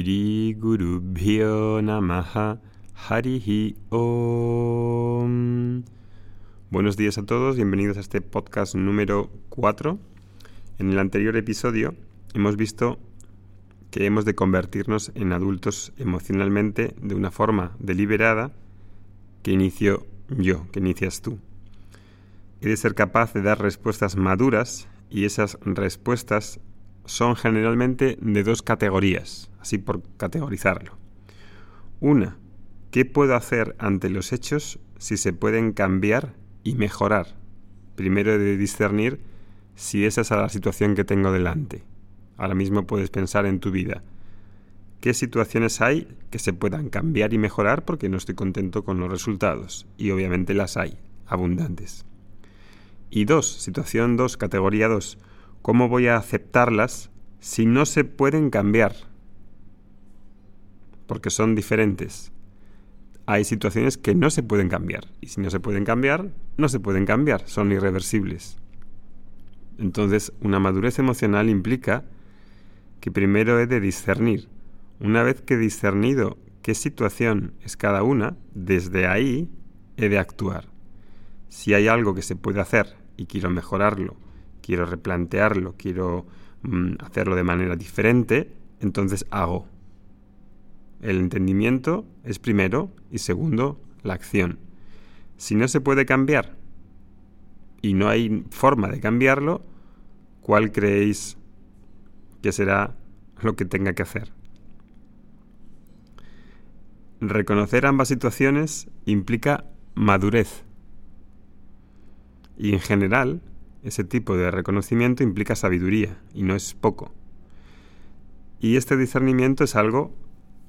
Guru Om. Buenos días a todos, bienvenidos a este podcast número 4. En el anterior episodio hemos visto que hemos de convertirnos en adultos emocionalmente de una forma deliberada que inicio yo, que inicias tú. He de ser capaz de dar respuestas maduras y esas respuestas son generalmente de dos categorías, así por categorizarlo. Una, ¿qué puedo hacer ante los hechos si se pueden cambiar y mejorar? Primero he de discernir si esa es la situación que tengo delante. Ahora mismo puedes pensar en tu vida. ¿Qué situaciones hay que se puedan cambiar y mejorar porque no estoy contento con los resultados? Y obviamente las hay, abundantes. Y dos, situación dos, categoría dos, ¿cómo voy a aceptarlas si no se pueden cambiar? Porque son diferentes. Hay situaciones que no se pueden cambiar. Y si no se pueden cambiar, no se pueden cambiar, son irreversibles. Entonces, una madurez emocional implica que primero he de discernir. Una vez que he discernido qué situación es cada una, desde ahí he de actuar. Si hay algo que se puede hacer y quiero mejorarlo, quiero replantearlo, quiero mm, hacerlo de manera diferente, entonces hago. El entendimiento es primero y segundo la acción. Si no se puede cambiar y no hay forma de cambiarlo, ¿cuál creéis que será lo que tenga que hacer? Reconocer ambas situaciones implica madurez y en general, ese tipo de reconocimiento implica sabiduría, y no es poco. Y este discernimiento es algo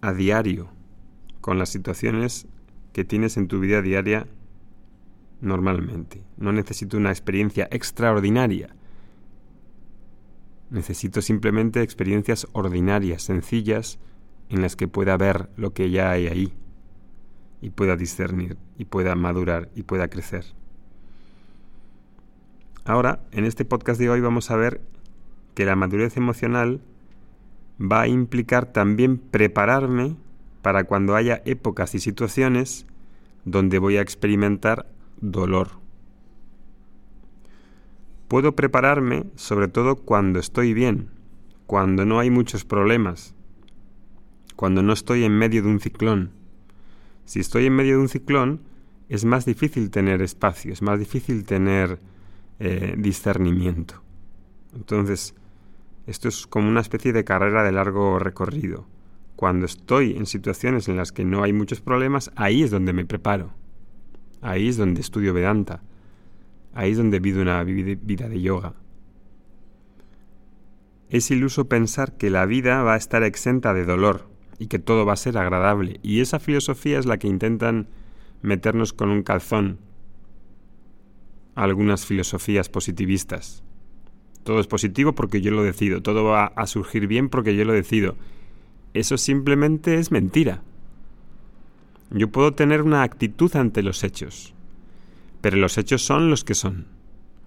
a diario, con las situaciones que tienes en tu vida diaria normalmente. No necesito una experiencia extraordinaria. Necesito simplemente experiencias ordinarias, sencillas, en las que pueda ver lo que ya hay ahí, y pueda discernir, y pueda madurar, y pueda crecer. Ahora, en este podcast de hoy vamos a ver que la madurez emocional va a implicar también prepararme para cuando haya épocas y situaciones donde voy a experimentar dolor. Puedo prepararme sobre todo cuando estoy bien, cuando no hay muchos problemas, cuando no estoy en medio de un ciclón. Si estoy en medio de un ciclón, es más difícil tener espacio, es más difícil tener eh, discernimiento. Entonces, esto es como una especie de carrera de largo recorrido. Cuando estoy en situaciones en las que no hay muchos problemas, ahí es donde me preparo. Ahí es donde estudio Vedanta. Ahí es donde vivo una vida de yoga. Es iluso pensar que la vida va a estar exenta de dolor y que todo va a ser agradable. Y esa filosofía es la que intentan meternos con un calzón algunas filosofías positivistas. Todo es positivo porque yo lo decido, todo va a surgir bien porque yo lo decido. Eso simplemente es mentira. Yo puedo tener una actitud ante los hechos, pero los hechos son los que son.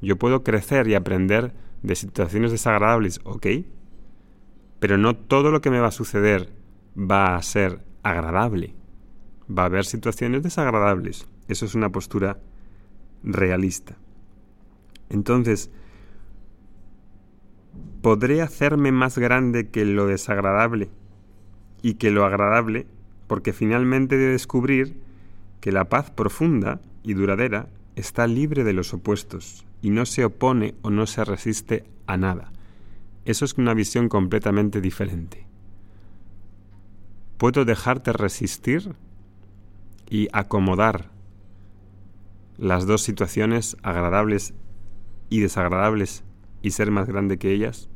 Yo puedo crecer y aprender de situaciones desagradables, ok, pero no todo lo que me va a suceder va a ser agradable. Va a haber situaciones desagradables. Eso es una postura realista. Entonces, podré hacerme más grande que lo desagradable y que lo agradable, porque finalmente he de descubrir que la paz profunda y duradera está libre de los opuestos y no se opone o no se resiste a nada. Eso es una visión completamente diferente. Puedo dejarte resistir y acomodar las dos situaciones agradables y desagradables y ser más grande que ellas?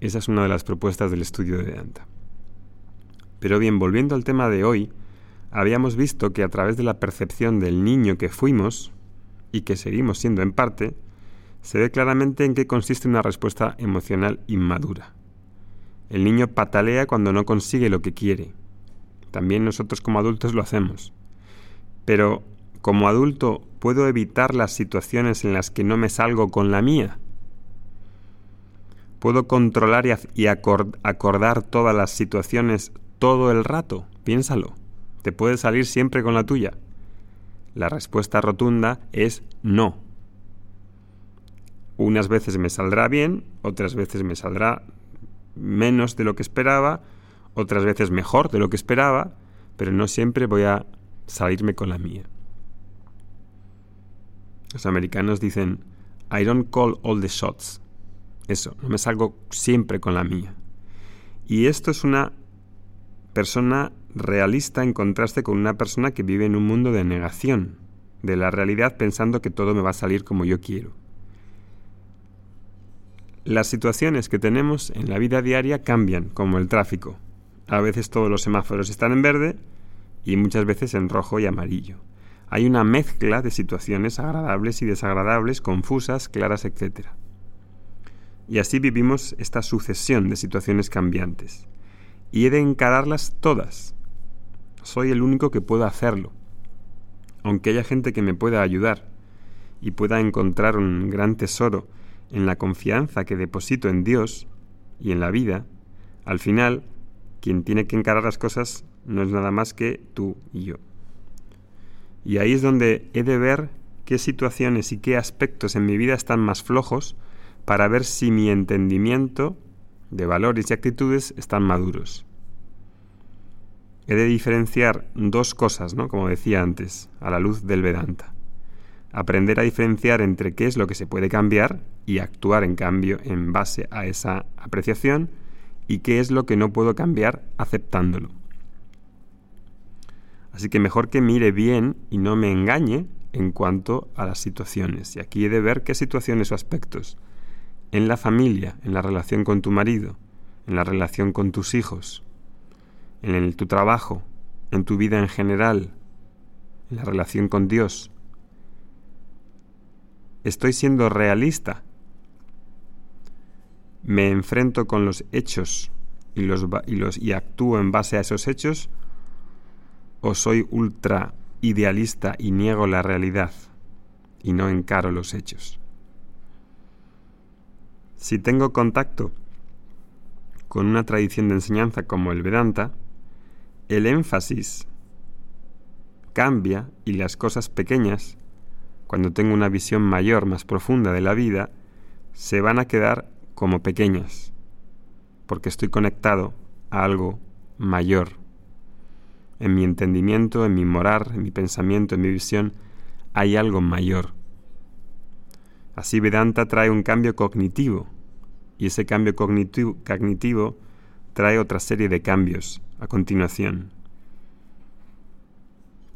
Esa es una de las propuestas del estudio de Vedanta. Pero bien, volviendo al tema de hoy, habíamos visto que a través de la percepción del niño que fuimos, y que seguimos siendo en parte, se ve claramente en qué consiste una respuesta emocional inmadura. El niño patalea cuando no consigue lo que quiere. También nosotros como adultos lo hacemos. Pero como adulto, ¿puedo evitar las situaciones en las que no me salgo con la mía? ¿Puedo controlar y acordar todas las situaciones todo el rato? Piénsalo. ¿Te puedes salir siempre con la tuya? La respuesta rotunda es no. Unas veces me saldrá bien, otras veces me saldrá menos de lo que esperaba, otras veces mejor de lo que esperaba, pero no siempre voy a salirme con la mía. Los americanos dicen, I don't call all the shots. Eso, no me salgo siempre con la mía. Y esto es una persona realista en contraste con una persona que vive en un mundo de negación de la realidad pensando que todo me va a salir como yo quiero. Las situaciones que tenemos en la vida diaria cambian, como el tráfico. A veces todos los semáforos están en verde y muchas veces en rojo y amarillo. Hay una mezcla de situaciones agradables y desagradables, confusas, claras, etc. Y así vivimos esta sucesión de situaciones cambiantes y he de encararlas todas. Soy el único que pueda hacerlo. Aunque haya gente que me pueda ayudar y pueda encontrar un gran tesoro en la confianza que deposito en Dios y en la vida, al final quien tiene que encarar las cosas no es nada más que tú y yo. Y ahí es donde he de ver qué situaciones y qué aspectos en mi vida están más flojos para ver si mi entendimiento de valores y actitudes están maduros. He de diferenciar dos cosas, ¿no? Como decía antes, a la luz del Vedanta. Aprender a diferenciar entre qué es lo que se puede cambiar y actuar en cambio en base a esa apreciación y qué es lo que no puedo cambiar aceptándolo. Así que mejor que mire bien y no me engañe en cuanto a las situaciones. Y aquí he de ver qué situaciones o aspectos en la familia, en la relación con tu marido, en la relación con tus hijos, en tu trabajo, en tu vida en general, en la relación con Dios. Estoy siendo realista. Me enfrento con los hechos y, los, y, actúo en base a esos hechos o soy ultra idealista y niego la realidad y no encaro los hechos. Si tengo contacto con una tradición de enseñanza como el Vedanta, el énfasis cambia y las cosas pequeñas, cuando tengo una visión mayor, más profunda de la vida, se van a quedar como pequeñas, porque estoy conectado a algo mayor. En mi entendimiento, en mi morar, en mi pensamiento, en mi visión, hay algo mayor. Así Vedanta trae un cambio cognitivo y ese cambio cognitivo, trae otra serie de cambios a continuación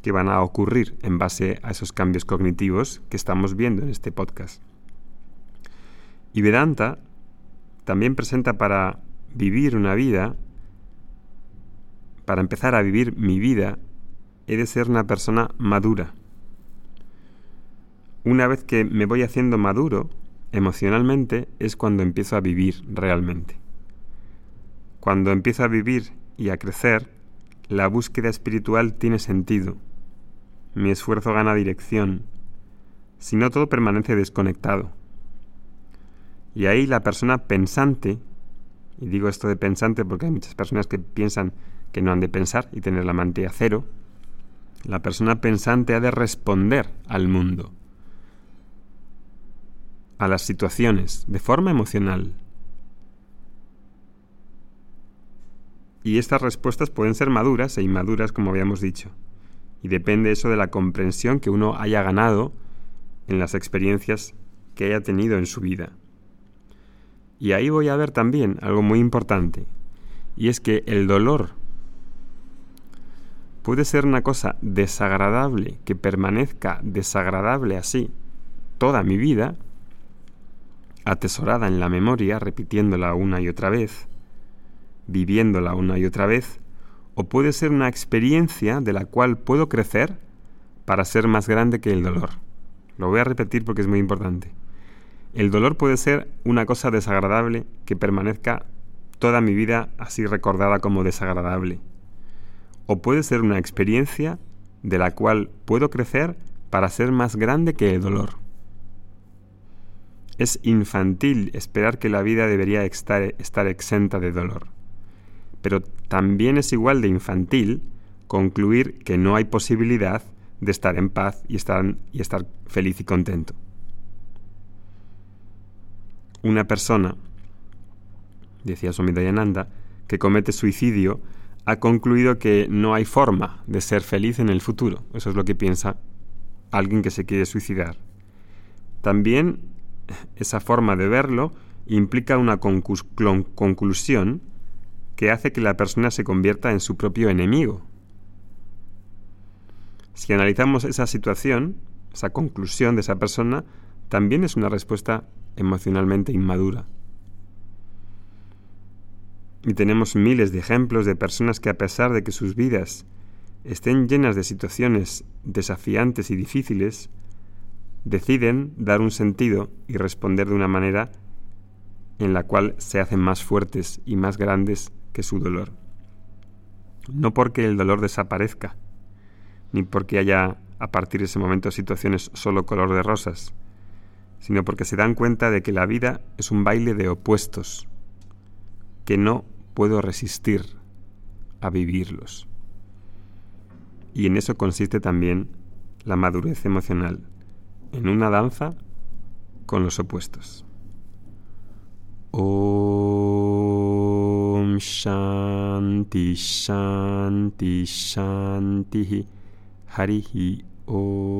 que van a ocurrir en base a esos cambios cognitivos que estamos viendo en este podcast. Y Vedanta también presenta para vivir una vida, para empezar a vivir mi vida, he de ser una persona madura una vez que me voy haciendo maduro emocionalmente es cuando empiezo a vivir realmente. Cuando empiezo a vivir y a crecer, la búsqueda espiritual tiene sentido. Mi esfuerzo gana dirección. Si no, todo permanece desconectado. Y ahí la persona pensante, y digo esto de pensante porque hay muchas personas que piensan que no han de pensar y tener la mente a cero, la persona pensante ha de responder al mundo a las situaciones de forma emocional. Y estas respuestas pueden ser maduras e inmaduras, como habíamos dicho. Y depende eso de la comprensión que uno haya ganado en las experiencias que haya tenido en su vida. Y ahí voy a ver también algo muy importante, y es que el dolor puede ser una cosa desagradable, que permanezca desagradable así toda mi vida, atesorada en la memoria, repitiéndola una y otra vez, viviéndola una y otra vez, o puede ser una experiencia de la cual puedo crecer para ser más grande que el dolor. Lo voy a repetir porque es muy importante. El dolor puede ser una cosa desagradable que permanezca toda mi vida así recordada como desagradable. O puede ser una experiencia de la cual puedo crecer para ser más grande que el dolor. Es infantil esperar que la vida debería estar, exenta de dolor. Pero también es igual de infantil concluir que no hay posibilidad de estar en paz y estar, y estar feliz y contento. Una persona, decía Swami que comete suicidio ha concluido que no hay forma de ser feliz en el futuro. Eso es lo que piensa alguien que se quiere suicidar. También esa forma de verlo implica una conclusión que hace que la persona se convierta en su propio enemigo. Si analizamos esa situación, esa conclusión de esa persona, también es una respuesta emocionalmente inmadura. Y tenemos miles de ejemplos de personas que a pesar de que sus vidas estén llenas de situaciones desafiantes y difíciles, deciden dar un sentido y responder de una manera en la cual se hacen más fuertes y más grandes que su dolor. No porque el dolor desaparezca, ni porque haya a partir de ese momento situaciones solo color de rosas, sino porque se dan cuenta de que la vida es un baile de opuestos, que no puedo resistir a vivirlos. Y en eso consiste también la madurez emocional, en una danza con los opuestos. Om Shanti Shanti Shanti Harihi Om